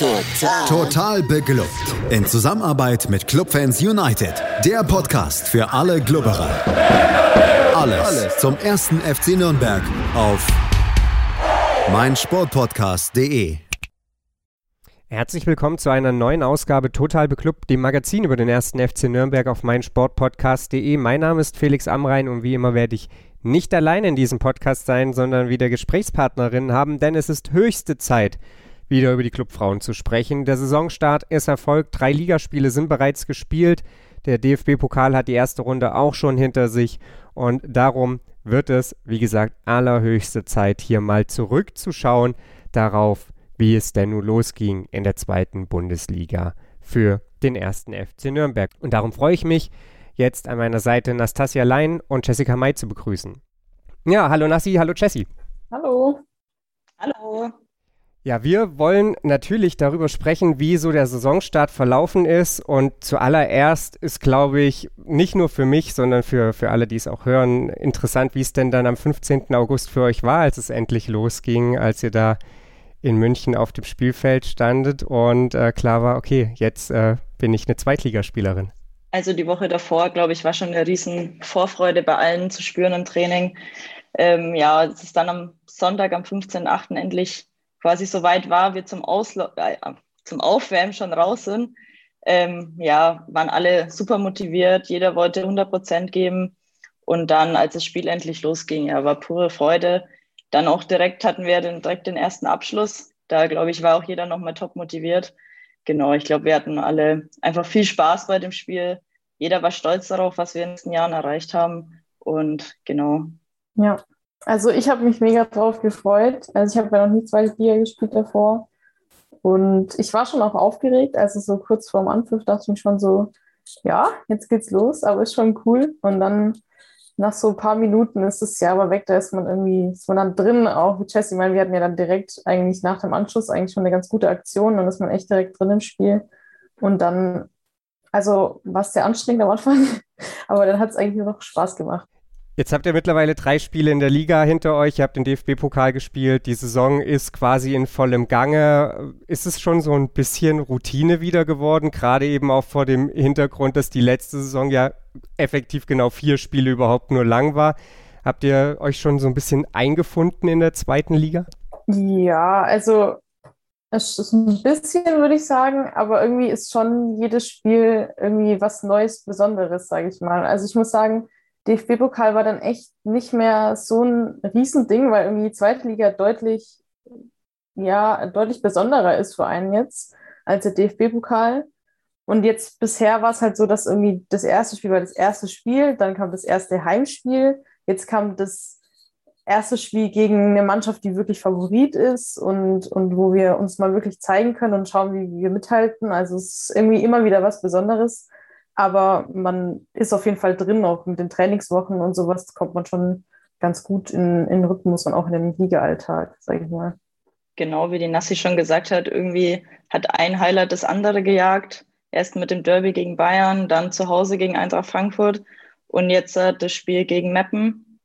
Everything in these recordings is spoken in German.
Total. Total beglückt. In Zusammenarbeit mit Clubfans United. Der Podcast für alle Glubberer. Alles, Alles zum ersten FC Nürnberg auf meinsportpodcast.de. Herzlich willkommen zu einer neuen Ausgabe Total Beklubbt, dem Magazin über den ersten FC Nürnberg auf meinsportpodcast.de. Mein Name ist Felix Amrein und wie immer werde ich nicht allein in diesem Podcast sein, sondern wieder Gesprächspartnerinnen haben, denn es ist höchste Zeit, wieder über die Clubfrauen zu sprechen. Der Saisonstart ist erfolgt, drei Ligaspiele sind bereits gespielt. Der DFB-Pokal hat die erste Runde auch schon hinter sich und darum wird es, wie gesagt, allerhöchste Zeit, hier mal zurückzuschauen darauf, wie es denn nun losging in der zweiten Bundesliga für den ersten FC Nürnberg. Und darum freue ich mich, jetzt an meiner Seite Nastasia Lein und Jessica May zu begrüßen. Ja, hallo Nassi, hallo Jessie. Hallo. Hallo. Ja, wir wollen natürlich darüber sprechen, wie so der Saisonstart verlaufen ist. Und zuallererst ist, glaube ich, nicht nur für mich, sondern für, für alle, die es auch hören, interessant, wie es denn dann am 15. August für euch war, als es endlich losging, als ihr da in München auf dem Spielfeld standet und äh, klar war, okay, jetzt äh, bin ich eine Zweitligaspielerin. Also die Woche davor, glaube ich, war schon eine riesen Vorfreude bei allen zu spüren im Training. Ähm, ja, es ist dann am Sonntag, am 15.8. endlich quasi so weit war, wir zum, Auslo äh, zum Aufwärmen schon raus sind. Ähm, ja, waren alle super motiviert, jeder wollte 100 Prozent geben. Und dann, als das Spiel endlich losging, ja, war pure Freude. Dann auch direkt hatten wir den, direkt den ersten Abschluss. Da, glaube ich, war auch jeder nochmal top motiviert genau, ich glaube, wir hatten alle einfach viel Spaß bei dem Spiel. Jeder war stolz darauf, was wir in den letzten Jahren erreicht haben. Und genau. Ja, also ich habe mich mega drauf gefreut. Also ich habe ja noch nie zwei Liga gespielt davor. Und ich war schon auch aufgeregt. Also so kurz vorm Anpfiff dachte ich mir schon so, ja, jetzt geht's los, aber ist schon cool. Und dann nach so ein paar Minuten ist es ja aber weg, da ist man irgendwie, ist man dann drin, auch mit Jesse. Ich meine, wir hatten ja dann direkt eigentlich nach dem Anschluss eigentlich schon eine ganz gute Aktion, dann ist man echt direkt drin im Spiel. Und dann, also war es sehr anstrengend am Anfang, aber dann hat es eigentlich nur noch Spaß gemacht. Jetzt habt ihr mittlerweile drei Spiele in der Liga hinter euch. Ihr habt den DFB-Pokal gespielt. Die Saison ist quasi in vollem Gange. Ist es schon so ein bisschen Routine wieder geworden? Gerade eben auch vor dem Hintergrund, dass die letzte Saison ja effektiv genau vier Spiele überhaupt nur lang war. Habt ihr euch schon so ein bisschen eingefunden in der zweiten Liga? Ja, also es ist ein bisschen, würde ich sagen, aber irgendwie ist schon jedes Spiel irgendwie was Neues, Besonderes, sage ich mal. Also ich muss sagen, DFB-Pokal war dann echt nicht mehr so ein Riesending, weil irgendwie die zweite Liga deutlich, ja, deutlich besonderer ist für einen jetzt als der DFB-Pokal. Und jetzt bisher war es halt so, dass irgendwie das erste Spiel war das erste Spiel, dann kam das erste Heimspiel, jetzt kam das erste Spiel gegen eine Mannschaft, die wirklich Favorit ist und, und wo wir uns mal wirklich zeigen können und schauen, wie wir mithalten. Also es ist irgendwie immer wieder was Besonderes. Aber man ist auf jeden Fall drin, auch mit den Trainingswochen und sowas kommt man schon ganz gut in, in Rhythmus und auch in den Liga-Alltag, sage ich mal. Genau, wie die Nassi schon gesagt hat, irgendwie hat ein Highlight das andere gejagt. Erst mit dem Derby gegen Bayern, dann zu Hause gegen Eintracht Frankfurt und jetzt äh, das Spiel gegen Meppen.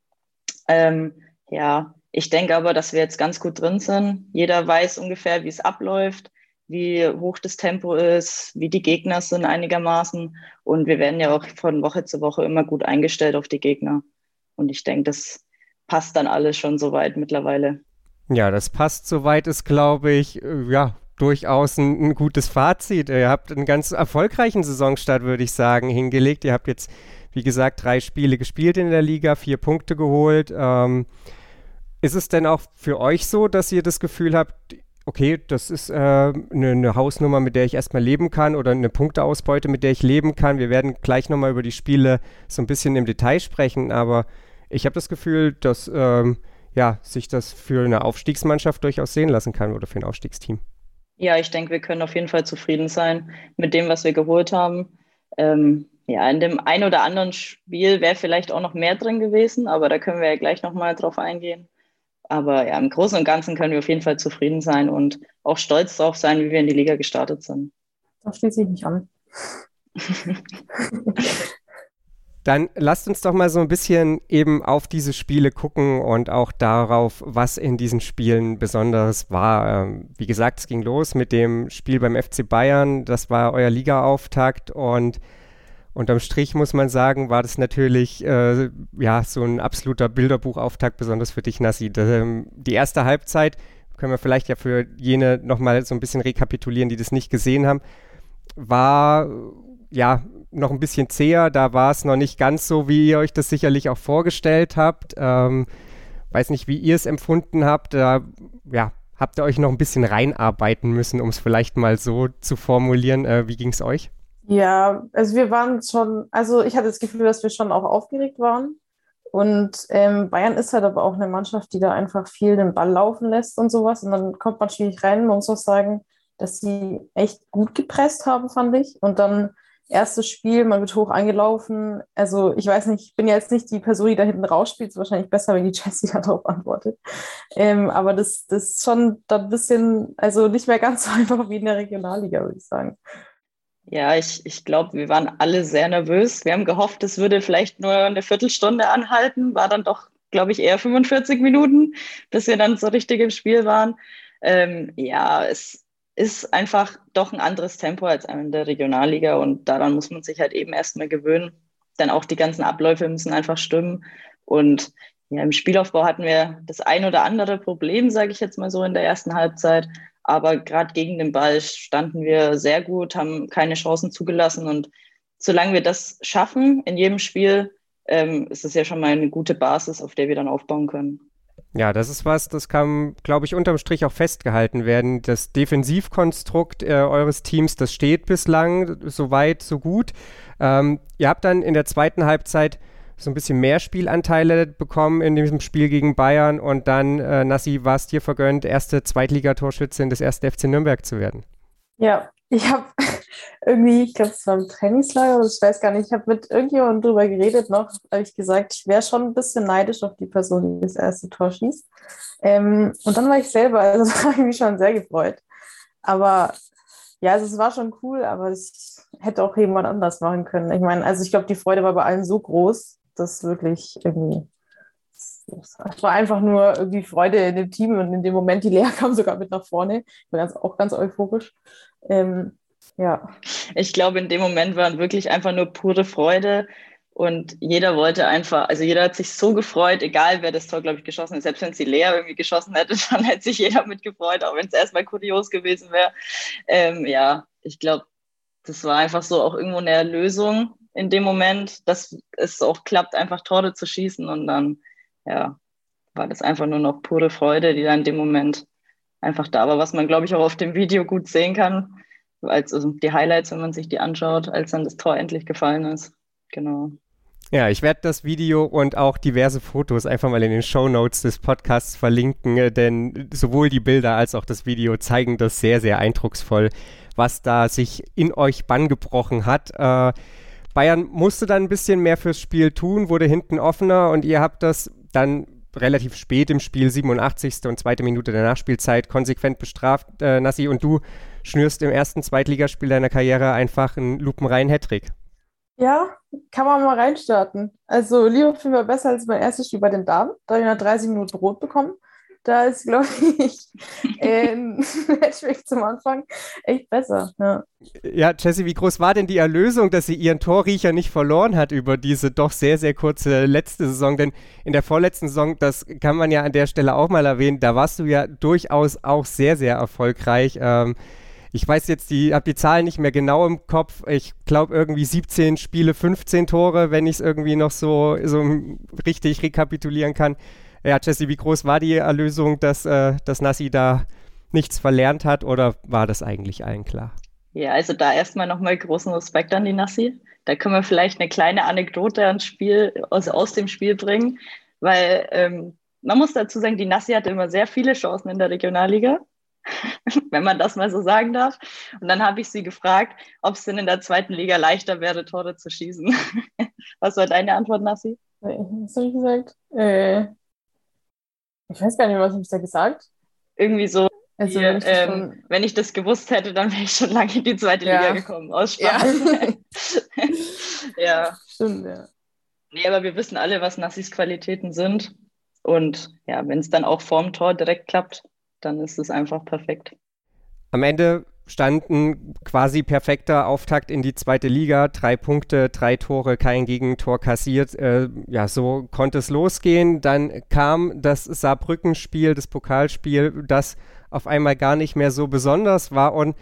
Ähm, ja, ich denke aber, dass wir jetzt ganz gut drin sind. Jeder weiß ungefähr, wie es abläuft wie hoch das Tempo ist, wie die Gegner sind einigermaßen. Und wir werden ja auch von Woche zu Woche immer gut eingestellt auf die Gegner. Und ich denke, das passt dann alles schon soweit mittlerweile. Ja, das passt soweit, ist, glaube ich, äh, ja, durchaus ein, ein, gutes Fazit. Ihr habt einen ganz erfolgreichen Saisonstart, würde ich sagen, hingelegt. Ihr habt jetzt, wie gesagt, drei Spiele gespielt in der Liga, vier Punkte geholt. Ähm, ist es denn auch für euch so, dass ihr das Gefühl habt, okay, das ist eine äh, ne, ne Hausnummer, mit der ich erstmal leben kann oder eine Punkteausbeute, mit der ich leben kann. Wir werden gleich nochmal über die Spiele so ein bisschen im Detail sprechen, aber ich habe das Gefühl, dass ähm, ja, sich das für eine Aufstiegsmannschaft durchaus sehen lassen kann oder für ein Aufstiegsteam. Ja, ich denke, wir können auf jeden Fall zufrieden sein mit dem, was wir geholt haben. Ähm, ja, in dem ein oder anderen Spiel wäre vielleicht auch noch mehr drin gewesen, aber da können wir ja gleich nochmal drauf eingehen. Aber ja, im Großen und Ganzen können wir auf jeden Fall zufrieden sein und auch stolz darauf sein, wie wir in die Liga gestartet sind. Da schließe ich mich an. Dann lasst uns doch mal so ein bisschen eben auf diese Spiele gucken und auch darauf, was in diesen Spielen besonders war. Ähm, wie gesagt, es ging los mit dem Spiel beim FC Bayern. Das war euer Ligaauftakt und unterm Strich muss man sagen, war das natürlich äh, ja so ein absoluter Bilderbuchauftakt, besonders für dich, Nassi. Ähm, die erste Halbzeit können wir vielleicht ja für jene nochmal so ein bisschen rekapitulieren, die das nicht gesehen haben, war ja noch ein bisschen zäher. Da war es noch nicht ganz so, wie ihr euch das sicherlich auch vorgestellt habt. Ähm, weiß nicht, wie ihr es empfunden habt. Da ja, habt ihr euch noch ein bisschen reinarbeiten müssen, um es vielleicht mal so zu formulieren. Äh, wie ging es euch? Ja, also wir waren schon, also ich hatte das Gefühl, dass wir schon auch aufgeregt waren. Und ähm, Bayern ist halt aber auch eine Mannschaft, die da einfach viel den Ball laufen lässt und sowas. Und dann kommt man schwierig rein. Man muss auch sagen, dass sie echt gut gepresst haben, fand ich. Und dann erstes Spiel, man wird hoch angelaufen. Also ich weiß nicht, ich bin jetzt nicht die Person, die da hinten rausspielt. Ist wahrscheinlich besser, wenn die Jessie darauf antwortet. Ähm, aber das, das ist schon da ein bisschen, also nicht mehr ganz so einfach wie in der Regionalliga, würde ich sagen. Ja, ich, ich glaube, wir waren alle sehr nervös. Wir haben gehofft, es würde vielleicht nur eine Viertelstunde anhalten, war dann doch, glaube ich, eher 45 Minuten, bis wir dann so richtig im Spiel waren. Ähm, ja, es, ist einfach doch ein anderes Tempo als in der Regionalliga und daran muss man sich halt eben erstmal gewöhnen. Denn auch die ganzen Abläufe müssen einfach stimmen. Und ja, im Spielaufbau hatten wir das ein oder andere Problem, sage ich jetzt mal so, in der ersten Halbzeit. Aber gerade gegen den Ball standen wir sehr gut, haben keine Chancen zugelassen. Und solange wir das schaffen in jedem Spiel, ähm, ist es ja schon mal eine gute Basis, auf der wir dann aufbauen können. Ja, das ist was, das kann, glaube ich, unterm Strich auch festgehalten werden. Das Defensivkonstrukt äh, eures Teams, das steht bislang so weit, so gut. Ähm, ihr habt dann in der zweiten Halbzeit so ein bisschen mehr Spielanteile bekommen in diesem Spiel gegen Bayern und dann, äh, Nassi, war es dir vergönnt, erste Zweitligatorschützin des ersten FC Nürnberg zu werden. Ja, ich habe irgendwie, ich glaube, es war im Trainingslager oder ich weiß gar nicht, ich habe mit irgendjemandem drüber geredet noch, habe ich gesagt, ich wäre schon ein bisschen neidisch auf die Person, die das erste Tor schießt. Ähm, und dann war ich selber, also da habe ich mich schon sehr gefreut. Aber ja, also es war schon cool, aber es hätte auch jemand anders machen können. Ich meine, also ich glaube, die Freude war bei allen so groß, dass wirklich irgendwie es war einfach nur irgendwie Freude in dem Team und in dem Moment, die Lea kam sogar mit nach vorne. Ich war ganz, auch ganz euphorisch. Ähm, ja. Ich glaube, in dem Moment war wirklich einfach nur pure Freude. Und jeder wollte einfach, also jeder hat sich so gefreut, egal wer das Tor, glaube ich, geschossen hat. Selbst wenn es die Lea irgendwie geschossen hätte, dann hätte sich jeder mitgefreut, auch wenn es erstmal kurios gewesen wäre. Ähm, ja, ich glaube, das war einfach so auch irgendwo eine Erlösung in dem Moment, dass es auch klappt, einfach Tore zu schießen. Und dann, ja, war das einfach nur noch pure Freude, die da in dem Moment einfach da war, was man, glaube ich, auch auf dem Video gut sehen kann als also die Highlights, wenn man sich die anschaut, als dann das Tor endlich gefallen ist. Genau. Ja, ich werde das Video und auch diverse Fotos einfach mal in den Show Notes des Podcasts verlinken, äh, denn sowohl die Bilder als auch das Video zeigen das sehr, sehr eindrucksvoll, was da sich in euch Bann gebrochen hat. Äh, Bayern musste dann ein bisschen mehr fürs Spiel tun, wurde hinten offener und ihr habt das dann relativ spät im Spiel, 87. und zweite Minute der Nachspielzeit, konsequent bestraft, äh, Nassi, und du schnürst im ersten Zweitligaspiel deiner Karriere einfach einen lupenreinen Hattrick. Ja, kann man mal reinstarten. Also Liverpool war besser als mein erstes Spiel bei den Damen. Da habe ich nach 30 Minuten rot bekommen. Da ist, glaube ich, ein Matchback zum Anfang echt besser. Ja. ja, Jesse, wie groß war denn die Erlösung, dass sie ihren Torriecher nicht verloren hat über diese doch sehr, sehr kurze letzte Saison? Denn in der vorletzten Saison, das kann man ja an der Stelle auch mal erwähnen, da warst du ja durchaus auch sehr, sehr erfolgreich. Ähm, ich weiß jetzt, die habe die Zahlen nicht mehr genau im Kopf. Ich glaube irgendwie 17 Spiele, 15 Tore, wenn ich es irgendwie noch so, so richtig rekapitulieren kann. Ja, Jesse, wie groß war die Erlösung, dass, äh, dass Nassi da nichts verlernt hat oder war das eigentlich allen klar? Ja, also da erstmal nochmal großen Respekt an die Nassi. Da können wir vielleicht eine kleine Anekdote ans Spiel, also aus dem Spiel bringen, weil ähm, man muss dazu sagen, die Nassi hatte immer sehr viele Chancen in der Regionalliga. wenn man das mal so sagen darf. Und dann habe ich sie gefragt, ob es denn in der zweiten Liga leichter wäre, Tore zu schießen. Was war deine Antwort, Nassi? Was habe ich gesagt? Äh, ich weiß gar nicht, was habe ich da gesagt? Irgendwie so. Also, wenn, ich ähm, wenn, ich das gewusst hätte, dann wäre ich schon lange in die zweite ja. Liga gekommen. Aus Spaß. Ja. ja. Stimmt, ja. Nee, aber wir wissen alle, was Nassis Qualitäten sind. Und ja, wenn es dann auch vorm Tor direkt klappt, dann ist es einfach perfekt. Am Ende stand ein quasi perfekter Auftakt in die zweite Liga. Drei Punkte, drei Tore, kein Gegentor kassiert. Äh, ja, so konnte es losgehen. Dann kam das Saarbrücken-Spiel, das Pokalspiel, das auf einmal gar nicht mehr so besonders war und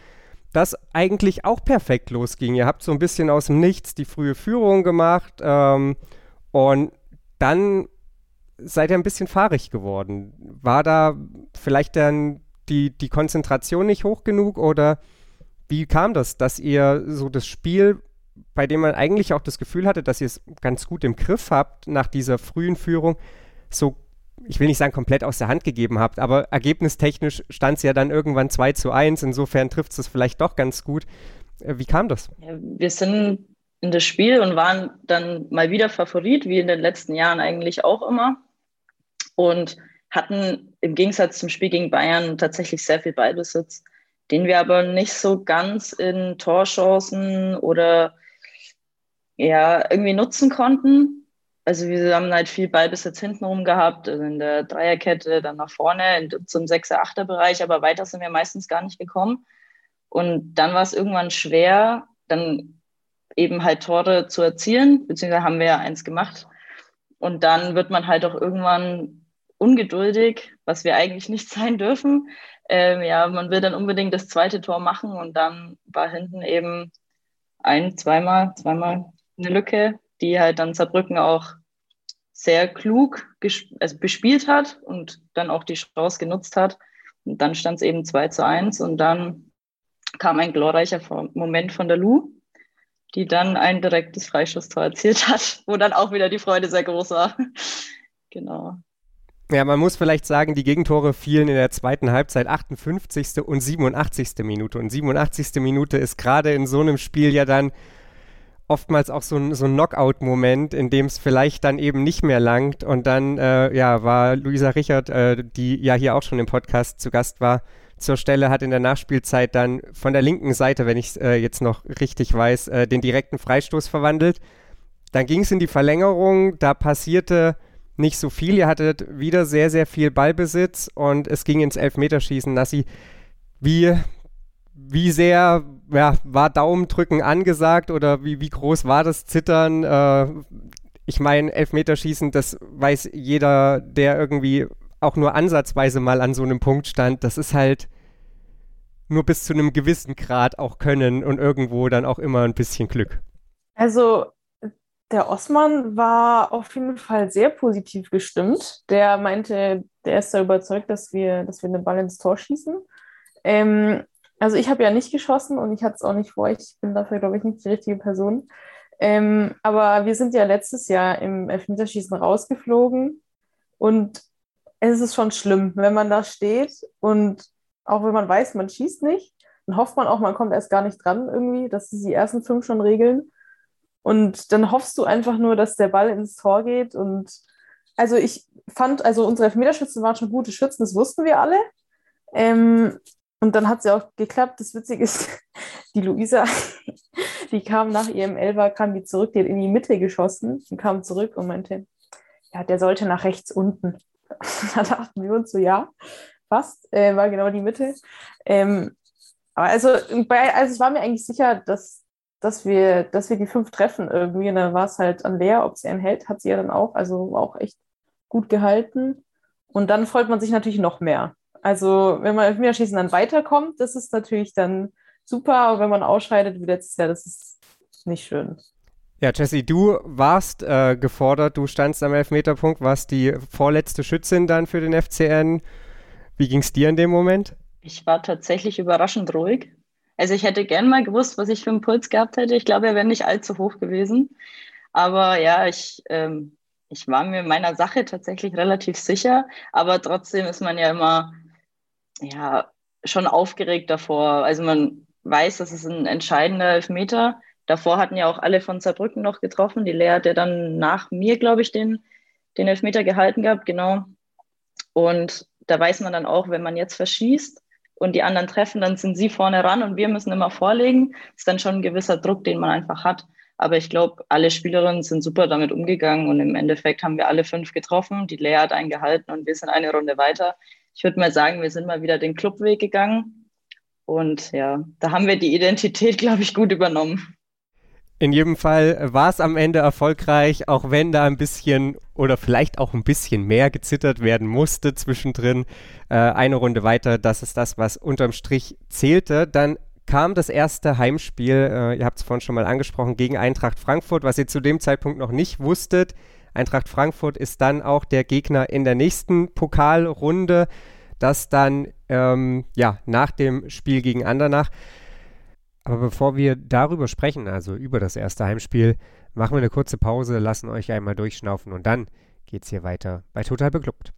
das eigentlich auch perfekt losging. Ihr habt so ein bisschen aus dem Nichts die frühe Führung gemacht ähm, und dann seid ihr ein bisschen fahrig geworden. War da vielleicht dann die, die Konzentration nicht hoch genug oder wie kam das, dass ihr so das Spiel, bei dem man eigentlich auch das Gefühl hatte, dass ihr es ganz gut im Griff habt, nach dieser frühen Führung, so, ich will nicht sagen komplett aus der Hand gegeben habt, aber ergebnistechnisch stand es ja dann irgendwann 2 zu 1, insofern trifft es vielleicht doch ganz gut. Äh, wie kam das? Wir sind in das Spiel und waren dann mal wieder Favorit, wie in den letzten Jahren eigentlich auch immer. Und hatten im Gegensatz zum Spiel gegen Bayern tatsächlich sehr viel Ballbesitz, den wir aber nicht so ganz in Torchancen oder ja, irgendwie nutzen konnten. Also wir haben halt viel Ballbesitz hintenrum gehabt, also in der Dreierkette, dann nach vorne in, zum 6er, 8er Bereich, aber weiter sind wir meistens gar nicht gekommen. Und dann war es irgendwann schwer, dann eben halt Tore zu erzielen, beziehungsweise haben wir ja eins gemacht. Und dann wird man halt auch irgendwann ungeduldig, was wir eigentlich nicht sein dürfen. Ähm, ja, man will dann unbedingt das zweite Tor machen und dann war hinten eben ein, zweimal, zweimal eine Lücke, die halt dann Saarbrücken auch sehr klug also bespielt hat und dann auch die Chance genutzt hat. Und dann stand es eben 2 zu 1 und dann kam ein glorreicher Moment von der Lu, die dann ein direktes Freischusstor erzielt hat, wo dann auch wieder die Freude sehr groß war. genau. Ja, man muss vielleicht sagen, die Gegentore fielen in der zweiten Halbzeit 58. und 87. Minute. Und 87. Minute ist gerade in so einem Spiel ja dann oftmals auch so ein, so ein Knockout-Moment, in dem es vielleicht dann eben nicht mehr langt. Und dann, äh, ja, war Luisa Richard, äh, die ja hier auch schon im Podcast zu Gast war, zur Stelle, hat in der Nachspielzeit dann von der linken Seite, wenn ich es äh, jetzt noch richtig weiß, äh, den direkten Freistoß verwandelt. Dann ging es in die Verlängerung, da passierte nicht so viel. Ihr hattet wieder sehr, sehr viel Ballbesitz und es ging ins Elfmeterschießen. Nassi, wie, wie sehr ja, war Daumendrücken angesagt oder wie, wie groß war das Zittern? Äh, ich meine, Elfmeterschießen, das weiß jeder, der irgendwie auch nur ansatzweise mal an so einem Punkt stand. Das ist halt nur bis zu einem gewissen Grad auch können und irgendwo dann auch immer ein bisschen Glück. Also der Osman war auf jeden Fall sehr positiv gestimmt. Der meinte, der ist da überzeugt, dass wir, dass wir den Ball ins Tor schießen. Ähm, also ich habe ja nicht geschossen und ich hatte es auch nicht vor. Ich bin dafür, glaube ich, nicht die richtige Person. Ähm, aber wir sind ja letztes Jahr im Elfmeterschießen rausgeflogen und es ist schon schlimm, wenn man da steht und auch wenn man weiß, man schießt nicht, dann hofft man auch, man kommt erst gar nicht dran irgendwie, dass sie die ersten fünf schon regeln. Und dann hoffst du einfach nur, dass der Ball ins Tor geht. Und also ich fand, also unsere Elfmeterschützen waren schon gute Schützen, das wussten wir alle. Ähm, und dann hat es ja auch geklappt. Das Witzige ist, die Luisa, die kam nach ihrem Elber, kam die zurück, die hat in die Mitte geschossen und kam zurück und meinte, ja, der sollte nach rechts unten. da dachten wir uns so, ja, fast, äh, war genau die Mitte. Ähm, aber also, bei, also ich war mir eigentlich sicher, dass dass wir, dass wir die fünf treffen irgendwie. Und dann war es halt an Lea, ob sie einen hält, hat sie ja dann auch, also auch echt gut gehalten. Und dann freut man sich natürlich noch mehr. Also wenn man Elfmeterschießen dann weiterkommt, das ist natürlich dann super, aber wenn man ausscheidet wie letztes Jahr, das ist nicht schön. Ja, Jesse, du warst äh, gefordert, du standst am Elfmeterpunkt, warst die vorletzte Schützin dann für den FCN. Wie ging es dir in dem Moment? Ich war tatsächlich überraschend ruhig. Also ich hätte gern mal gewusst, was ich für einen Puls gehabt hätte. Ich glaube, er wäre nicht allzu hoch gewesen. Aber ja, ich, ähm, ich war mir meiner Sache tatsächlich relativ sicher. Aber trotzdem ist man ja immer ja, schon aufgeregt davor. Also man weiß, das ist ein entscheidender Elfmeter. Davor hatten ja auch alle von Saarbrücken noch getroffen. Die Lea hat ja dann nach mir, glaube ich, den, den Elfmeter gehalten gehabt, genau. Und da weiß man dann auch, wenn man jetzt verschießt, und die anderen treffen, dann sind sie vorne ran und wir müssen immer vorlegen. Das ist dann schon ein gewisser Druck, den man einfach hat. Aber ich glaube, alle Spielerinnen sind super damit umgegangen und im Endeffekt haben wir alle fünf getroffen. Die Lea hat einen gehalten und wir sind eine Runde weiter. Ich würde mal sagen, wir sind mal wieder den Clubweg gegangen. Und ja, da haben wir die Identität, glaube ich, gut übernommen. In jedem Fall war es am Ende erfolgreich, auch wenn da ein bisschen oder vielleicht auch ein bisschen mehr gezittert werden musste zwischendrin. Äh, eine Runde weiter, das ist das, was unterm Strich zählte. Dann kam das erste Heimspiel, äh, ihr habt es vorhin schon mal angesprochen, gegen Eintracht Frankfurt, was ihr zu dem Zeitpunkt noch nicht wusstet. Eintracht Frankfurt ist dann auch der Gegner in der nächsten Pokalrunde, das dann ähm, ja nach dem Spiel gegen Andernach. Aber bevor wir darüber sprechen, also über das erste Heimspiel, machen wir eine kurze Pause, lassen euch einmal durchschnaufen und dann geht's hier weiter bei Total Beklubbt.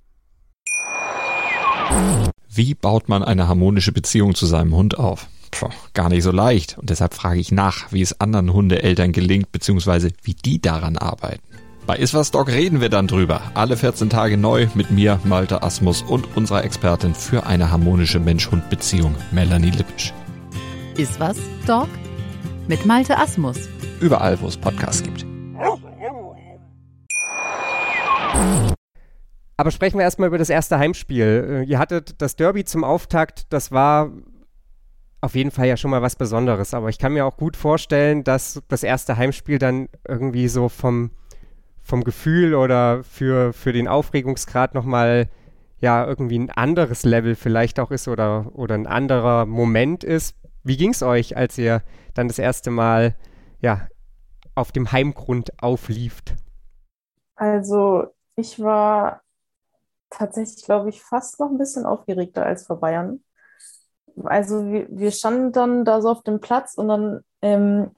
Wie baut man eine harmonische Beziehung zu seinem Hund auf? Puh, gar nicht so leicht. Und deshalb frage ich nach, wie es anderen Hundeeltern gelingt, beziehungsweise wie die daran arbeiten. Bei Iswas Dog reden wir dann drüber. Alle 14 Tage neu mit mir, Malte Asmus und unserer Expertin für eine harmonische Mensch-Hund-Beziehung, Melanie Lippisch. Iswas Dog mit Malte Asmus. Überall, wo es Podcasts gibt. Aber sprechen wir erstmal über das erste Heimspiel. Äh, ihr hattet das Derby zum Auftakt, das war auf jeden Fall ja schon mal was Besonderes. Aber ich kann mir auch gut vorstellen, dass das erste Heimspiel dann irgendwie so vom, vom Gefühl oder für, für den Aufregungsgrad nochmal ja irgendwie ein anderes Level vielleicht auch ist oder, oder ein anderer Moment ist. Wie ging es euch, als ihr dann das erste Mal ja, auf dem Heimgrund auflieft? Also ich war tatsächlich, glaube ich, fast noch ein bisschen aufgeregter als vor Bayern also wir, wir standen dann da so auf dem Platz und dann, ähm,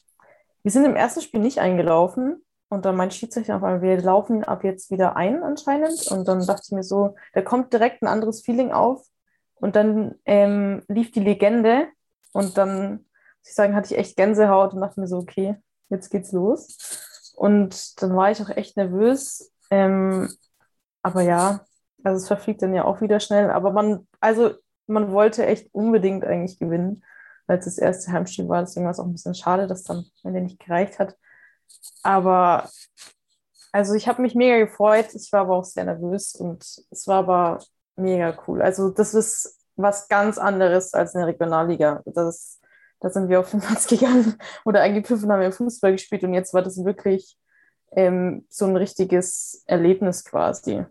wir sind im ersten Spiel nicht eingelaufen. Und dann mein Schiedsrichter auf einmal, wir laufen ab jetzt wieder ein anscheinend. Und dann dachte ich mir so, da kommt direkt ein anderes Feeling auf. Und dann ähm, lief die Legende. Und dann, muss ich sagen, hatte ich echt Gänsehaut und dachte mir so, okay, jetzt geht's los. Und dann war ich auch echt nervös. Ähm, aber ja, also es verfliegt dann ja auch wieder schnell. Aber man, also man wollte echt unbedingt eigentlich gewinnen, weil es das erste Heimspiel war. Deswegen war es auch ein bisschen schade, dass dann am Ende nicht gereicht hat. Aber also ich habe mich mega gefreut. Ich war aber auch sehr nervös und es war aber mega cool. Also das ist was ganz anderes als in der Regionalliga. Das, da sind wir auf den Platz gegangen oder eingepfiffen haben wir Fußball gespielt und jetzt war das wirklich ähm, so ein richtiges Erlebnis quasi.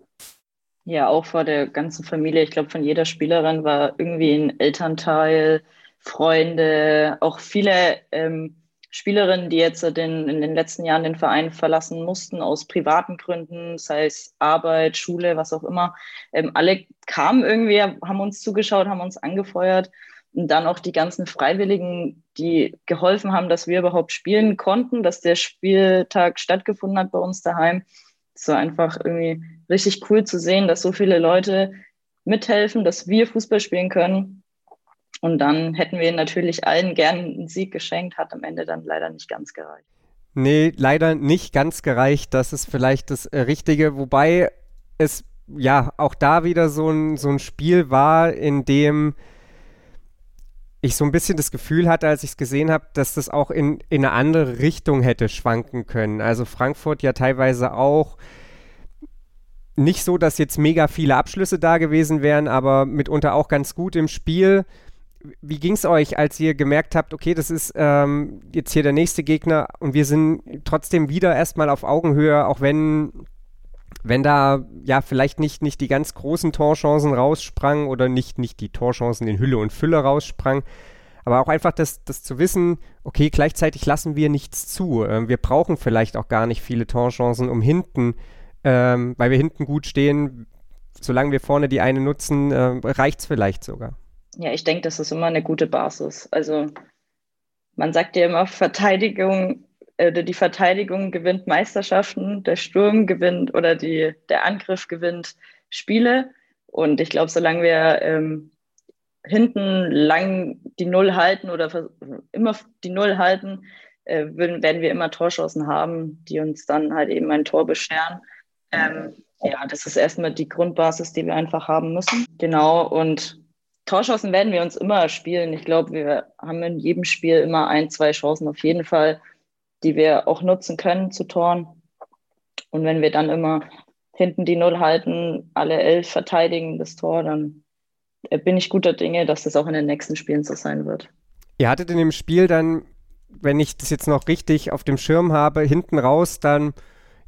Ja, auch vor der ganzen Familie. Ich glaube, von jeder Spielerin war irgendwie ein Elternteil, Freunde, auch viele ähm, Spielerinnen, die jetzt den, in den letzten Jahren den Verein verlassen mussten, aus privaten Gründen, sei es Arbeit, Schule, was auch immer. Ähm, alle kamen irgendwie, haben uns zugeschaut, haben uns angefeuert. Und dann auch die ganzen Freiwilligen, die geholfen haben, dass wir überhaupt spielen konnten, dass der Spieltag stattgefunden hat bei uns daheim. Es war einfach irgendwie richtig cool zu sehen, dass so viele Leute mithelfen, dass wir Fußball spielen können. Und dann hätten wir natürlich allen gern einen Sieg geschenkt, hat am Ende dann leider nicht ganz gereicht. Nee, leider nicht ganz gereicht. Das ist vielleicht das äh, Richtige, wobei es ja auch da wieder so ein, so ein Spiel war, in dem ich so ein bisschen das Gefühl hatte, als ich es gesehen habe, dass das auch in, in eine andere Richtung hätte schwanken können. Also Frankfurt ja teilweise auch nicht so, dass jetzt mega viele Abschlüsse da gewesen wären, aber mitunter auch ganz gut im Spiel. Wie ging es euch, als ihr gemerkt habt, okay, das ist ähm, jetzt hier der nächste Gegner und wir sind trotzdem wieder erstmal auf Augenhöhe, auch wenn wenn da ja vielleicht nicht, nicht die ganz großen Torchancen raussprangen oder nicht, nicht die Torchancen in Hülle und Fülle raussprangen, aber auch einfach das, das zu wissen, okay, gleichzeitig lassen wir nichts zu. Ähm, wir brauchen vielleicht auch gar nicht viele Torchancen, um hinten, ähm, weil wir hinten gut stehen, solange wir vorne die eine nutzen, äh, reicht es vielleicht sogar. Ja, ich denke, das ist immer eine gute Basis. Also man sagt ja immer, Verteidigung äh, die Verteidigung gewinnt Meisterschaften, der Sturm gewinnt oder die, der Angriff gewinnt Spiele. Und ich glaube, solange wir ähm, hinten lang die Null halten oder immer die Null halten, äh, werden wir immer Torchancen haben, die uns dann halt eben ein Tor bescheren. Ähm, ja, das ist erstmal die Grundbasis, die wir einfach haben müssen. Genau. Und Torchancen werden wir uns immer spielen. Ich glaube, wir haben in jedem Spiel immer ein, zwei Chancen auf jeden Fall die wir auch nutzen können zu Toren. Und wenn wir dann immer hinten die Null halten, alle elf verteidigen das Tor, dann bin ich guter Dinge, dass das auch in den nächsten Spielen so sein wird. Ihr hattet in dem Spiel dann, wenn ich das jetzt noch richtig auf dem Schirm habe, hinten raus dann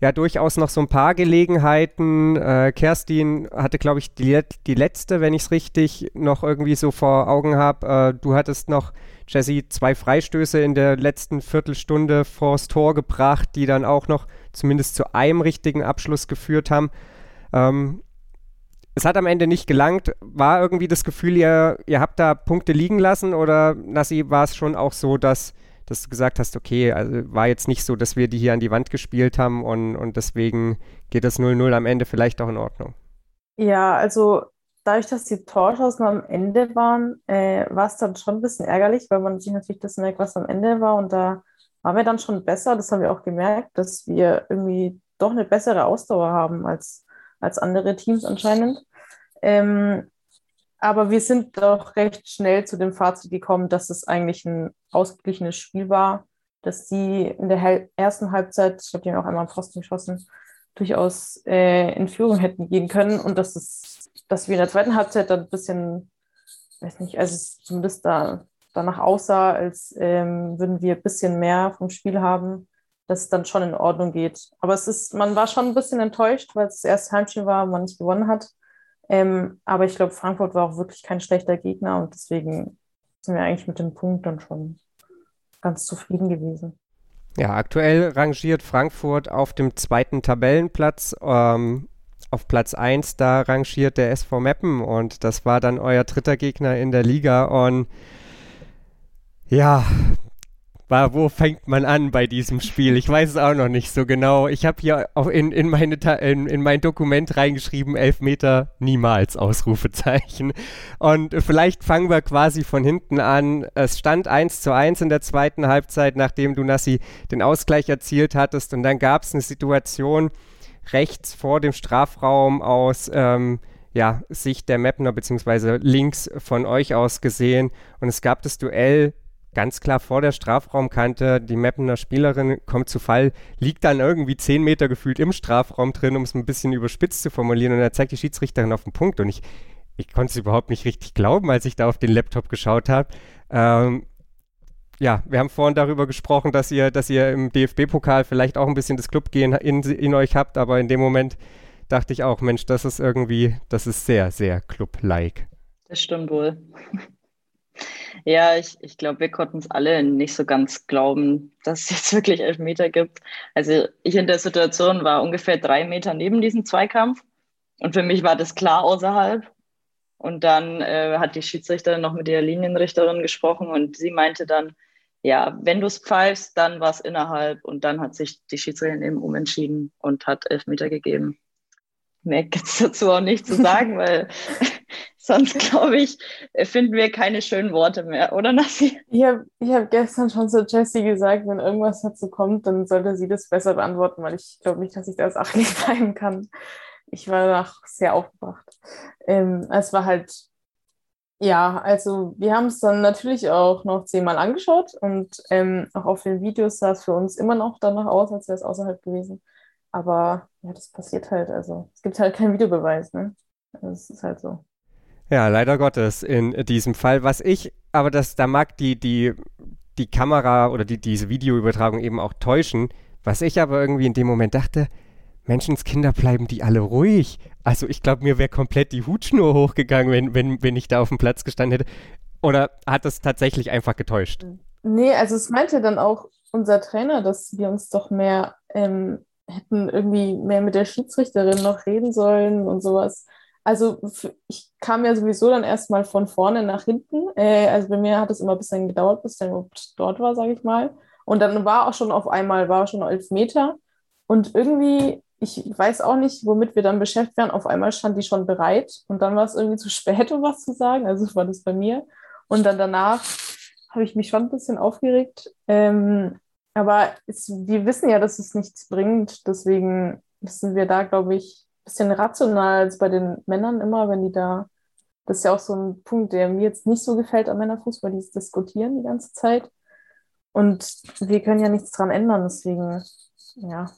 ja durchaus noch so ein paar Gelegenheiten. Äh, Kerstin hatte, glaube ich, die, die letzte, wenn ich es richtig noch irgendwie so vor Augen habe. Äh, du hattest noch, Jesse, zwei Freistöße in der letzten Viertelstunde vors Tor gebracht, die dann auch noch zumindest zu einem richtigen Abschluss geführt haben. Ähm, es hat am Ende nicht gelangt. War irgendwie das Gefühl, ihr, ihr habt da Punkte liegen lassen oder Nassi, war es schon auch so, dass dass du gesagt hast, okay, also war jetzt nicht so, dass wir die hier an die Wand gespielt haben und, und deswegen geht das 0-0 am Ende vielleicht auch in Ordnung. Ja, also dadurch, dass die Torchancen am Ende waren, äh, war es dann schon ein bisschen ärgerlich, weil man sich natürlich das merkt, was am Ende war und da waren wir dann schon besser. Das haben wir auch gemerkt, dass wir irgendwie doch eine bessere Ausdauer haben als, als andere Teams anscheinend. Ähm, aber wir sind doch recht schnell zu dem Fazit gekommen, dass es eigentlich ein ausgeglichenes Spiel war, dass die in der ersten Halbzeit, ich glaube, die auch einmal am Pfosten geschossen, durchaus äh, in Führung hätten gehen können und dass es, dass wir in der zweiten Halbzeit dann ein bisschen, weiß nicht, also es zumindest da danach aussah, als ähm, würden wir ein bisschen mehr vom Spiel haben, dass es dann schon in Ordnung geht. Aber es ist, man war schon ein bisschen enttäuscht, weil es das erste Heimspiel war man nicht gewonnen hat. Ähm, aber ich glaube, Frankfurt war auch wirklich kein schlechter Gegner und deswegen sind wir eigentlich mit dem Punkt dann schon ganz zufrieden gewesen. Ja, aktuell rangiert Frankfurt auf dem zweiten Tabellenplatz. Ähm, auf Platz 1, da rangiert der SV Meppen und das war dann euer dritter Gegner in der Liga und ja, war, wo fängt man an bei diesem Spiel? Ich weiß es auch noch nicht so genau. Ich habe hier auch in, in, meine, in, in mein Dokument reingeschrieben, Elfmeter niemals, Ausrufezeichen. Und vielleicht fangen wir quasi von hinten an. Es stand 1 zu 1 in der zweiten Halbzeit, nachdem du, Nassi, den Ausgleich erzielt hattest. Und dann gab es eine Situation rechts vor dem Strafraum aus ähm, ja, Sicht der Mapner, beziehungsweise links von euch aus gesehen. Und es gab das Duell ganz klar vor der Strafraumkante. Die Mappener Spielerin kommt zu Fall, liegt dann irgendwie zehn Meter gefühlt im Strafraum drin, um es ein bisschen überspitzt zu formulieren. Und da zeigt die Schiedsrichterin auf den Punkt. Und ich, ich konnte es überhaupt nicht richtig glauben, als ich da auf den Laptop geschaut habe. Ähm, ja, wir haben vorhin darüber gesprochen, dass ihr, dass ihr im DFB-Pokal vielleicht auch ein bisschen das Clubgehen in, in euch habt, aber in dem Moment dachte ich auch, Mensch, das ist irgendwie, das ist sehr, sehr Club-like. Das stimmt wohl. Ja, ich, ich glaube, wir konnten es alle nicht so ganz glauben, dass es jetzt wirklich elf Meter gibt. Also ich in der Situation war ungefähr drei Meter neben diesem Zweikampf und für mich war das klar außerhalb. Und dann äh, hat die Schiedsrichterin noch mit der Linienrichterin gesprochen und sie meinte dann, ja, wenn du es pfeifst, dann war es innerhalb und dann hat sich die Schiedsrichterin eben umentschieden und hat elf Meter gegeben. Mehr gibt es dazu auch nicht zu sagen, weil Sonst, glaube ich, finden wir keine schönen Worte mehr, oder Nassi? Ich habe hab gestern schon zu Jessie gesagt, wenn irgendwas dazu kommt, dann sollte sie das besser beantworten, weil ich glaube nicht, dass ich das sachlich bleiben kann. Ich war danach sehr aufgebracht. Ähm, es war halt, ja, also wir haben es dann natürlich auch noch zehnmal angeschaut und ähm, auch auf den Videos sah es für uns immer noch danach aus, als wäre es außerhalb gewesen. Aber ja, das passiert halt. Also es gibt halt keinen Videobeweis, ne? Also, es ist halt so. Ja, leider Gottes in diesem Fall. Was ich, aber das, da mag die, die, die Kamera oder die, diese Videoübertragung eben auch täuschen. Was ich aber irgendwie in dem Moment dachte, Menschenskinder bleiben die alle ruhig. Also ich glaube, mir wäre komplett die Hutschnur hochgegangen, wenn, wenn, wenn ich da auf dem Platz gestanden hätte. Oder hat das tatsächlich einfach getäuscht? Nee, also es meinte dann auch unser Trainer, dass wir uns doch mehr ähm, hätten irgendwie mehr mit der Schiedsrichterin noch reden sollen und sowas. Also ich kam ja sowieso dann erstmal von vorne nach hinten. Äh, also bei mir hat es immer ein bisschen gedauert, bis der überhaupt dort war, sage ich mal. Und dann war auch schon auf einmal, war schon elf Meter. Und irgendwie, ich weiß auch nicht, womit wir dann beschäftigt waren. Auf einmal stand die schon bereit und dann war es irgendwie zu spät, um was zu sagen. Also war das bei mir. Und dann danach habe ich mich schon ein bisschen aufgeregt. Ähm, aber es, wir wissen ja, dass es nichts bringt. Deswegen sind wir da, glaube ich, bisschen rational als bei den Männern immer, wenn die da, das ist ja auch so ein Punkt, der mir jetzt nicht so gefällt am Männerfußball, dieses Diskutieren die ganze Zeit. Und wir können ja nichts dran ändern, deswegen, ja.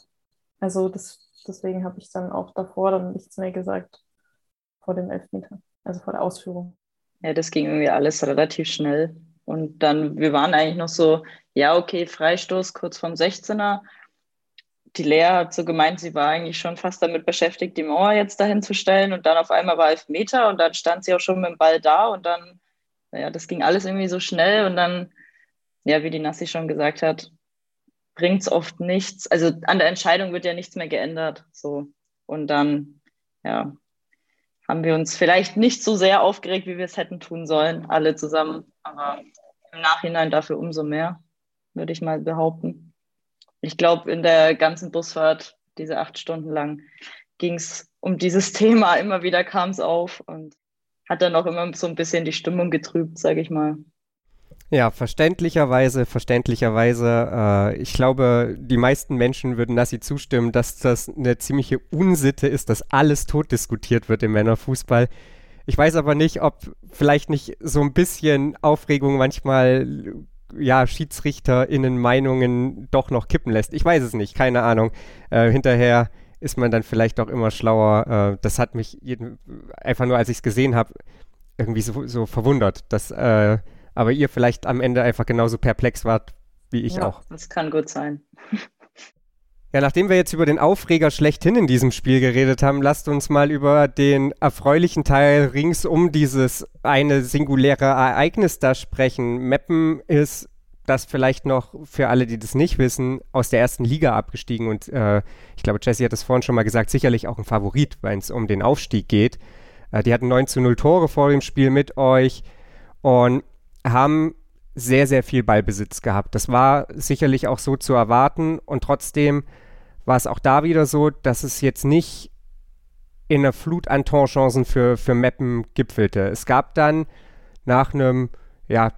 Also das, deswegen habe ich dann auch davor dann nichts mehr gesagt vor dem Elfmeter, also vor der Ausführung. Ja, das ging irgendwie alles relativ schnell. Und dann, wir waren eigentlich noch so, ja, okay, Freistoß kurz vom 16er. Die Lea hat so gemeint, sie war eigentlich schon fast damit beschäftigt, die Mauer jetzt dahin zu stellen. Und dann auf einmal war Elfmeter und dann stand sie auch schon mit dem Ball da. Und dann, naja, das ging alles irgendwie so schnell. Und dann, ja, wie die Nassi schon gesagt hat, bringt es oft nichts. Also an der Entscheidung wird ja nichts mehr geändert. So. Und dann, ja, haben wir uns vielleicht nicht so sehr aufgeregt, wie wir es hätten tun sollen, alle zusammen. Aber im Nachhinein dafür umso mehr, würde ich mal behaupten. Ich glaube, in der ganzen Busfahrt, diese acht Stunden lang, ging es um dieses Thema. Immer wieder kam es auf und hat dann auch immer so ein bisschen die Stimmung getrübt, sage ich mal. Ja, verständlicherweise, verständlicherweise. Äh, ich glaube, die meisten Menschen würden Nassi zustimmen, dass das eine ziemliche Unsitte ist, dass alles tot diskutiert wird im Männerfußball. Ich weiß aber nicht, ob vielleicht nicht so ein bisschen Aufregung manchmal ja, SchiedsrichterInnen Meinungen doch noch kippen lässt. Ich weiß es nicht, keine Ahnung. Äh, hinterher ist man dann vielleicht auch immer schlauer. Äh, das hat mich jeden, einfach nur, als ich es gesehen habe, irgendwie so, so verwundert, dass äh, aber ihr vielleicht am Ende einfach genauso perplex wart wie ich ja, auch. Das kann gut sein. Ja, nachdem wir jetzt über den Aufreger schlechthin in diesem Spiel geredet haben, lasst uns mal über den erfreulichen Teil rings um dieses eine singuläre Ereignis da sprechen. Meppen ist das vielleicht noch für alle, die das nicht wissen, aus der ersten Liga abgestiegen und äh, ich glaube, Jesse hat es vorhin schon mal gesagt, sicherlich auch ein Favorit, wenn es um den Aufstieg geht. Äh, die hatten 9 zu 0 Tore vor dem Spiel mit euch und haben sehr, sehr viel Ballbesitz gehabt. Das war sicherlich auch so zu erwarten und trotzdem war es auch da wieder so, dass es jetzt nicht in einer Flut an Torchancen für, für Meppen gipfelte. Es gab dann nach einem, ja,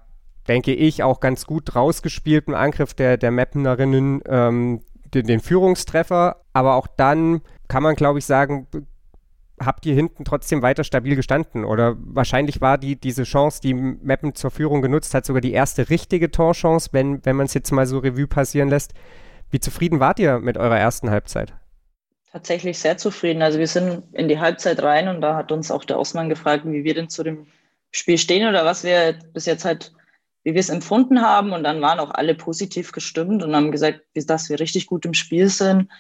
denke ich, auch ganz gut rausgespielten Angriff der, der Meppenerinnen ähm, den, den Führungstreffer, aber auch dann kann man, glaube ich, sagen, habt ihr hinten trotzdem weiter stabil gestanden? Oder wahrscheinlich war die, diese Chance, die Meppen zur Führung genutzt hat, sogar die erste richtige Torchance, wenn, wenn man es jetzt mal so Revue passieren lässt. Wie zufrieden wart ihr mit eurer ersten Halbzeit? Tatsächlich sehr zufrieden. Also wir sind in die Halbzeit rein und da hat uns auch der Ausmann gefragt, wie wir denn zu dem Spiel stehen oder was wir bis jetzt halt, wie wir es empfunden haben. Und dann waren auch alle positiv gestimmt und haben gesagt, dass wir richtig gut im Spiel sind.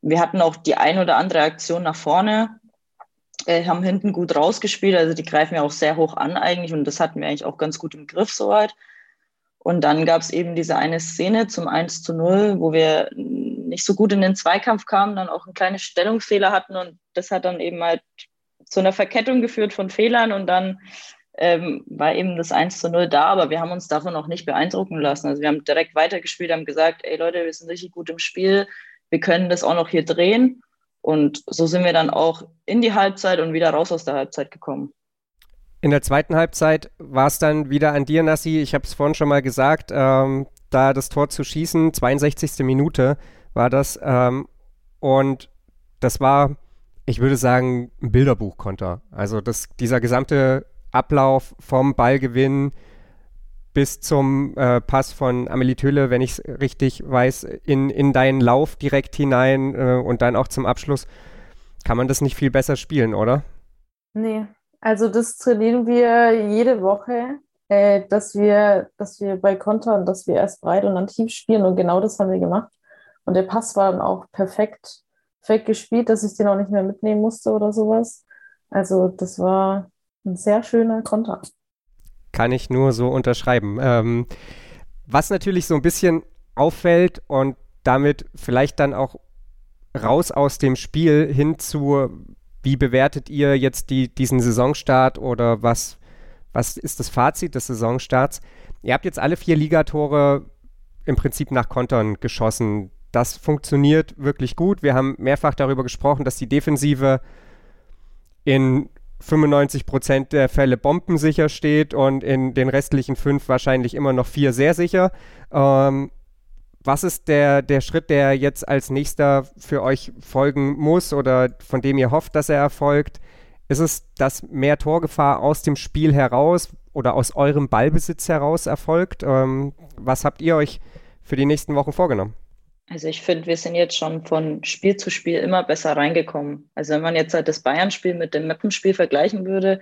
Wir hatten auch die ein oder andere Aktion nach vorne, äh, haben hinten gut rausgespielt. Also die greifen ja auch sehr hoch an eigentlich und das hatten wir eigentlich auch ganz gut im Griff soweit. Und dann gab es eben diese eine Szene zum 1 zu 0, wo wir nicht so gut in den Zweikampf kamen, dann auch einen kleinen Stellungsfehler hatten und das hat dann eben halt zu einer Verkettung geführt von Fehlern und dann ähm, war eben das 1 zu 0 da, aber wir haben uns davon auch nicht beeindrucken lassen. Also wir haben direkt weitergespielt, haben gesagt, ey Leute, wir sind richtig gut im Spiel, wir können das auch noch hier drehen und so sind wir dann auch in die Halbzeit und wieder raus aus der Halbzeit gekommen. In der zweiten Halbzeit war es dann wieder an dir, Nassi. Ich habe es vorhin schon mal gesagt, ähm, da das Tor zu schießen, 62. Minute war das. Ähm, und das war, ich würde sagen, ein Bilderbuchkonter. Also das, dieser gesamte Ablauf vom Ballgewinn bis zum äh, Pass von Amelie Töle, wenn ich es richtig weiß, in, in deinen Lauf direkt hinein äh, und dann auch zum Abschluss. Kann man das nicht viel besser spielen, oder? Nee, also das trainieren wir jede Woche, äh, dass wir, dass wir bei Kontern, dass wir erst breit und dann tief spielen und genau das haben wir gemacht. Und der Pass war dann auch perfekt, perfekt gespielt, dass ich den auch nicht mehr mitnehmen musste oder sowas. Also das war ein sehr schöner Konter. Kann ich nur so unterschreiben. Ähm, was natürlich so ein bisschen auffällt und damit vielleicht dann auch raus aus dem Spiel hin zu, wie bewertet ihr jetzt die, diesen Saisonstart oder was, was ist das Fazit des Saisonstarts? Ihr habt jetzt alle vier Ligatore im Prinzip nach Kontern geschossen. Das funktioniert wirklich gut. Wir haben mehrfach darüber gesprochen, dass die Defensive in 95 Prozent der Fälle bombensicher steht und in den restlichen fünf wahrscheinlich immer noch vier sehr sicher. Ähm, was ist der, der Schritt, der jetzt als nächster für euch folgen muss oder von dem ihr hofft, dass er erfolgt Ist es, dass mehr Torgefahr aus dem Spiel heraus oder aus eurem Ballbesitz heraus erfolgt? Ähm, was habt ihr euch für die nächsten Wochen vorgenommen? Also ich finde, wir sind jetzt schon von Spiel zu Spiel immer besser reingekommen. Also wenn man jetzt halt das Bayern-Spiel mit dem Mappenspiel vergleichen würde,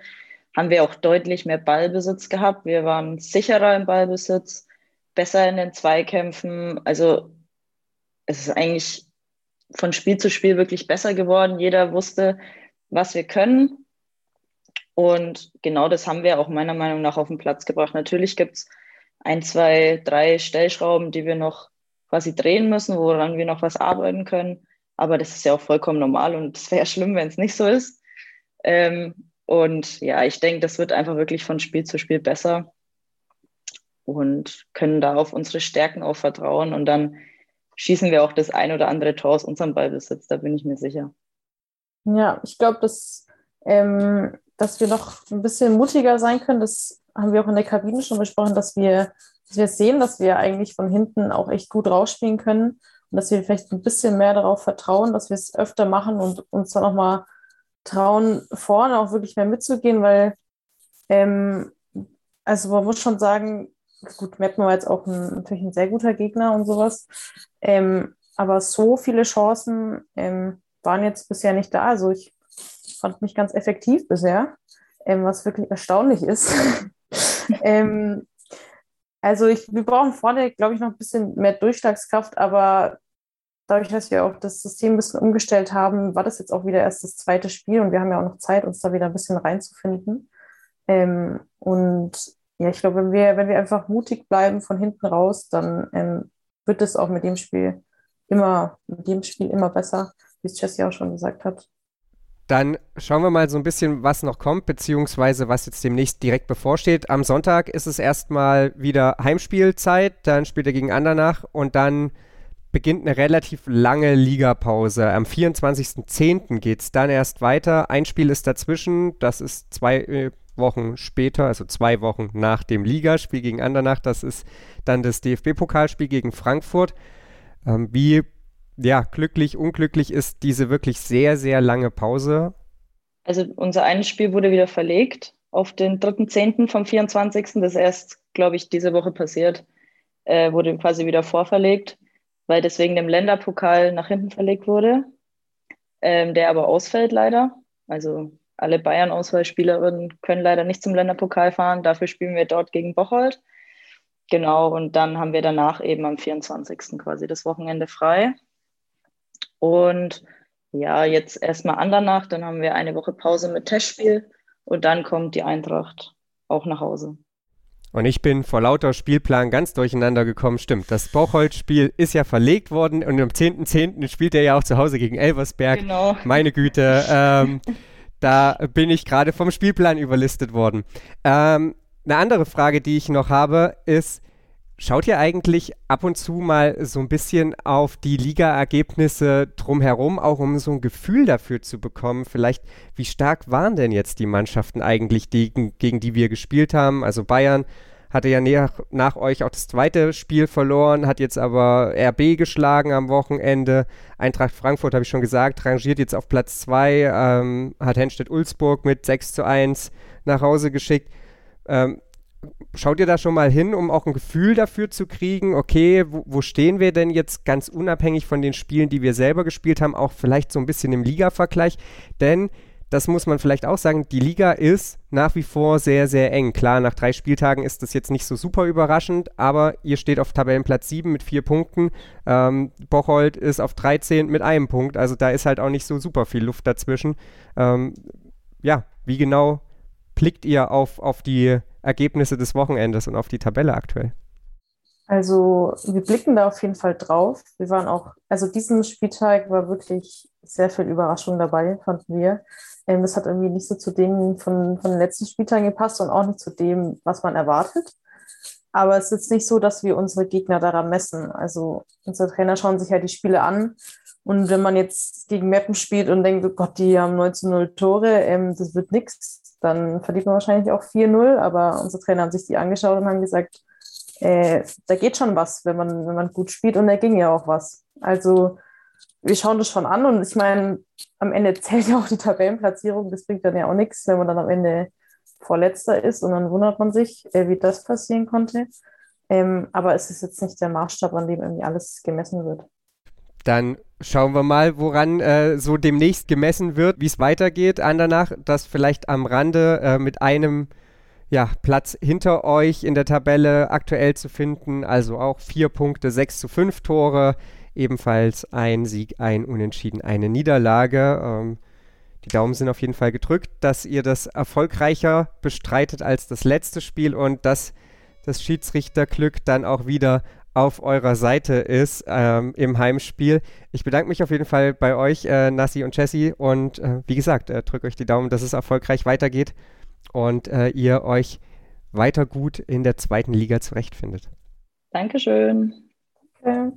haben wir auch deutlich mehr Ballbesitz gehabt. Wir waren sicherer im Ballbesitz, besser in den Zweikämpfen. Also es ist eigentlich von Spiel zu Spiel wirklich besser geworden. Jeder wusste, was wir können. Und genau das haben wir auch meiner Meinung nach auf den Platz gebracht. Natürlich gibt es ein, zwei, drei Stellschrauben, die wir noch quasi drehen müssen, woran wir noch was arbeiten können. Aber das ist ja auch vollkommen normal und es wäre schlimm, wenn es nicht so ist. Ähm, und ja, ich denke, das wird einfach wirklich von Spiel zu Spiel besser und können da auf unsere Stärken auch vertrauen. Und dann schießen wir auch das ein oder andere Tor aus unserem Ballbesitz, da bin ich mir sicher. Ja, ich glaube, dass, ähm, dass wir noch ein bisschen mutiger sein können. Das haben wir auch in der Kabine schon besprochen, dass wir dass wir sehen, dass wir eigentlich von hinten auch echt gut rausspielen können und dass wir vielleicht ein bisschen mehr darauf vertrauen, dass wir es öfter machen und uns dann auch mal trauen, vorne auch wirklich mehr mitzugehen, weil ähm, also man muss schon sagen, gut, Meppen war jetzt auch ein, natürlich ein sehr guter Gegner und sowas, ähm, aber so viele Chancen ähm, waren jetzt bisher nicht da. Also ich fand mich ganz effektiv bisher, ähm, was wirklich erstaunlich ist. ähm, also ich, wir brauchen vorne, glaube ich, noch ein bisschen mehr Durchschlagskraft, aber dadurch, dass wir auch das System ein bisschen umgestellt haben, war das jetzt auch wieder erst das zweite Spiel und wir haben ja auch noch Zeit, uns da wieder ein bisschen reinzufinden. Ähm, und ja, ich glaube, wenn wir, wenn wir einfach mutig bleiben von hinten raus, dann ähm, wird es auch mit dem Spiel immer, mit dem Spiel immer besser, wie es Jesse auch schon gesagt hat. Dann schauen wir mal so ein bisschen, was noch kommt, beziehungsweise was jetzt demnächst direkt bevorsteht. Am Sonntag ist es erstmal wieder Heimspielzeit, dann spielt er gegen Andernach und dann beginnt eine relativ lange Ligapause. Am 24.10. geht es dann erst weiter. Ein Spiel ist dazwischen, das ist zwei äh, Wochen später, also zwei Wochen nach dem Ligaspiel gegen Andernach. Das ist dann das DFB-Pokalspiel gegen Frankfurt. Ähm, wie ja, glücklich, unglücklich ist diese wirklich sehr, sehr lange Pause? Also unser eines Spiel wurde wieder verlegt auf den 3.10. vom 24. Das ist erst, glaube ich, diese Woche passiert. Äh, wurde quasi wieder vorverlegt, weil deswegen dem Länderpokal nach hinten verlegt wurde, ähm, der aber ausfällt leider. Also alle Bayern-Auswahlspielerinnen können leider nicht zum Länderpokal fahren. Dafür spielen wir dort gegen Bocholt. Genau, und dann haben wir danach eben am 24. quasi das Wochenende frei. Und ja, jetzt erstmal Andernach, dann haben wir eine Woche Pause mit Testspiel und dann kommt die Eintracht auch nach Hause. Und ich bin vor lauter Spielplan ganz durcheinander gekommen. Stimmt, das Bocholt-Spiel ist ja verlegt worden und am 10.10. .10. spielt er ja auch zu Hause gegen Elversberg. Genau. Meine Güte, ähm, da bin ich gerade vom Spielplan überlistet worden. Ähm, eine andere Frage, die ich noch habe, ist, Schaut ihr eigentlich ab und zu mal so ein bisschen auf die Liga-Ergebnisse drumherum, auch um so ein Gefühl dafür zu bekommen? Vielleicht, wie stark waren denn jetzt die Mannschaften eigentlich, die, gegen die wir gespielt haben? Also Bayern hatte ja nach, nach euch auch das zweite Spiel verloren, hat jetzt aber RB geschlagen am Wochenende. Eintracht Frankfurt, habe ich schon gesagt, rangiert jetzt auf Platz 2, ähm, hat Henstedt-Ulzburg mit 6 zu 1 nach Hause geschickt. Ähm, schaut ihr da schon mal hin, um auch ein Gefühl dafür zu kriegen, okay, wo, wo, stehen wir denn jetzt ganz unabhängig von den Spielen, die wir selber gespielt haben, auch vielleicht so ein bisschen im Liga-Vergleich? Denn das muss man vielleicht auch sagen, die Liga ist nach wie vor sehr, sehr eng. Klar, nach drei Spieltagen ist das jetzt nicht so super überraschend, aber ihr steht auf Tabellenplatz 7 mit vier Punkten. Ähm, Bocholt ist auf 13 mit einem Punkt, also da ist halt auch nicht so super viel Luft dazwischen. Ähm, ja, wie genau blickt ihr auf, auf die Ergebnisse des Wochenendes und auf die Tabelle aktuell? Also wir blicken da auf jeden Fall drauf. Wir waren auch, also diesen Spieltag war wirklich sehr viel Überraschung dabei, fanden wir. Ähm, das hat irgendwie nicht so zu dem von, von den letzten Spieltagen gepasst und auch nicht zu dem, was man erwartet. Aber es ist jetzt nicht so, dass wir unsere Gegner daran messen. Also unsere Trainer schauen sich halt die Spiele an. Und wenn man jetzt gegen Meppen spielt und denkt, oh Gott, die haben 19-0 Tore, ähm, das wird nichts, dann verliert man wahrscheinlich auch 4-0. Aber unsere Trainer haben sich die angeschaut und haben gesagt, äh, da geht schon was, wenn man, wenn man gut spielt. Und da ging ja auch was. Also wir schauen das schon an und ich meine, am Ende zählt ja auch die Tabellenplatzierung. Das bringt dann ja auch nichts, wenn man dann am Ende Vorletzter ist und dann wundert man sich, äh, wie das passieren konnte. Ähm, aber es ist jetzt nicht der Maßstab, an dem irgendwie alles gemessen wird. Dann schauen wir mal, woran äh, so demnächst gemessen wird, wie es weitergeht. Andernach, das vielleicht am Rande äh, mit einem ja, Platz hinter euch in der Tabelle aktuell zu finden. Also auch vier Punkte, sechs zu fünf Tore, ebenfalls ein Sieg, ein Unentschieden, eine Niederlage. Ähm, die Daumen sind auf jeden Fall gedrückt, dass ihr das erfolgreicher bestreitet als das letzte Spiel und dass das Schiedsrichterglück dann auch wieder auf eurer Seite ist ähm, im Heimspiel. Ich bedanke mich auf jeden Fall bei euch, äh, Nassi und Jesse. Und äh, wie gesagt, äh, drückt euch die Daumen, dass es erfolgreich weitergeht und äh, ihr euch weiter gut in der zweiten Liga zurechtfindet. Dankeschön. Okay.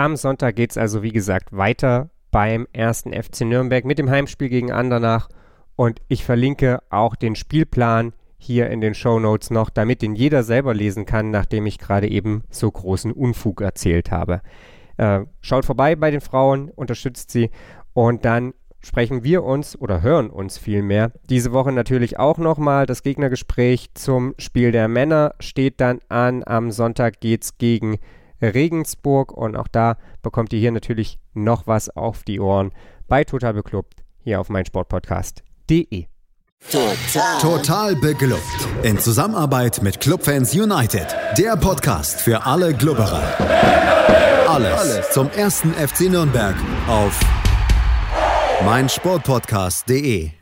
Am Sonntag geht es also, wie gesagt, weiter beim ersten FC Nürnberg mit dem Heimspiel gegen Andernach. Und ich verlinke auch den Spielplan hier in den Show Notes noch, damit den jeder selber lesen kann, nachdem ich gerade eben so großen Unfug erzählt habe. Äh, schaut vorbei bei den Frauen, unterstützt sie und dann sprechen wir uns oder hören uns vielmehr. Diese Woche natürlich auch nochmal. Das Gegnergespräch zum Spiel der Männer steht dann an. Am Sonntag geht es gegen Regensburg und auch da bekommt ihr hier natürlich noch was auf die Ohren bei Total Beklubbt hier auf meinsportpodcast.de. Total. Total beglückt. In Zusammenarbeit mit Clubfans United. Der Podcast für alle Glubberer. Alles, Alles zum ersten FC Nürnberg auf meinsportpodcast.de.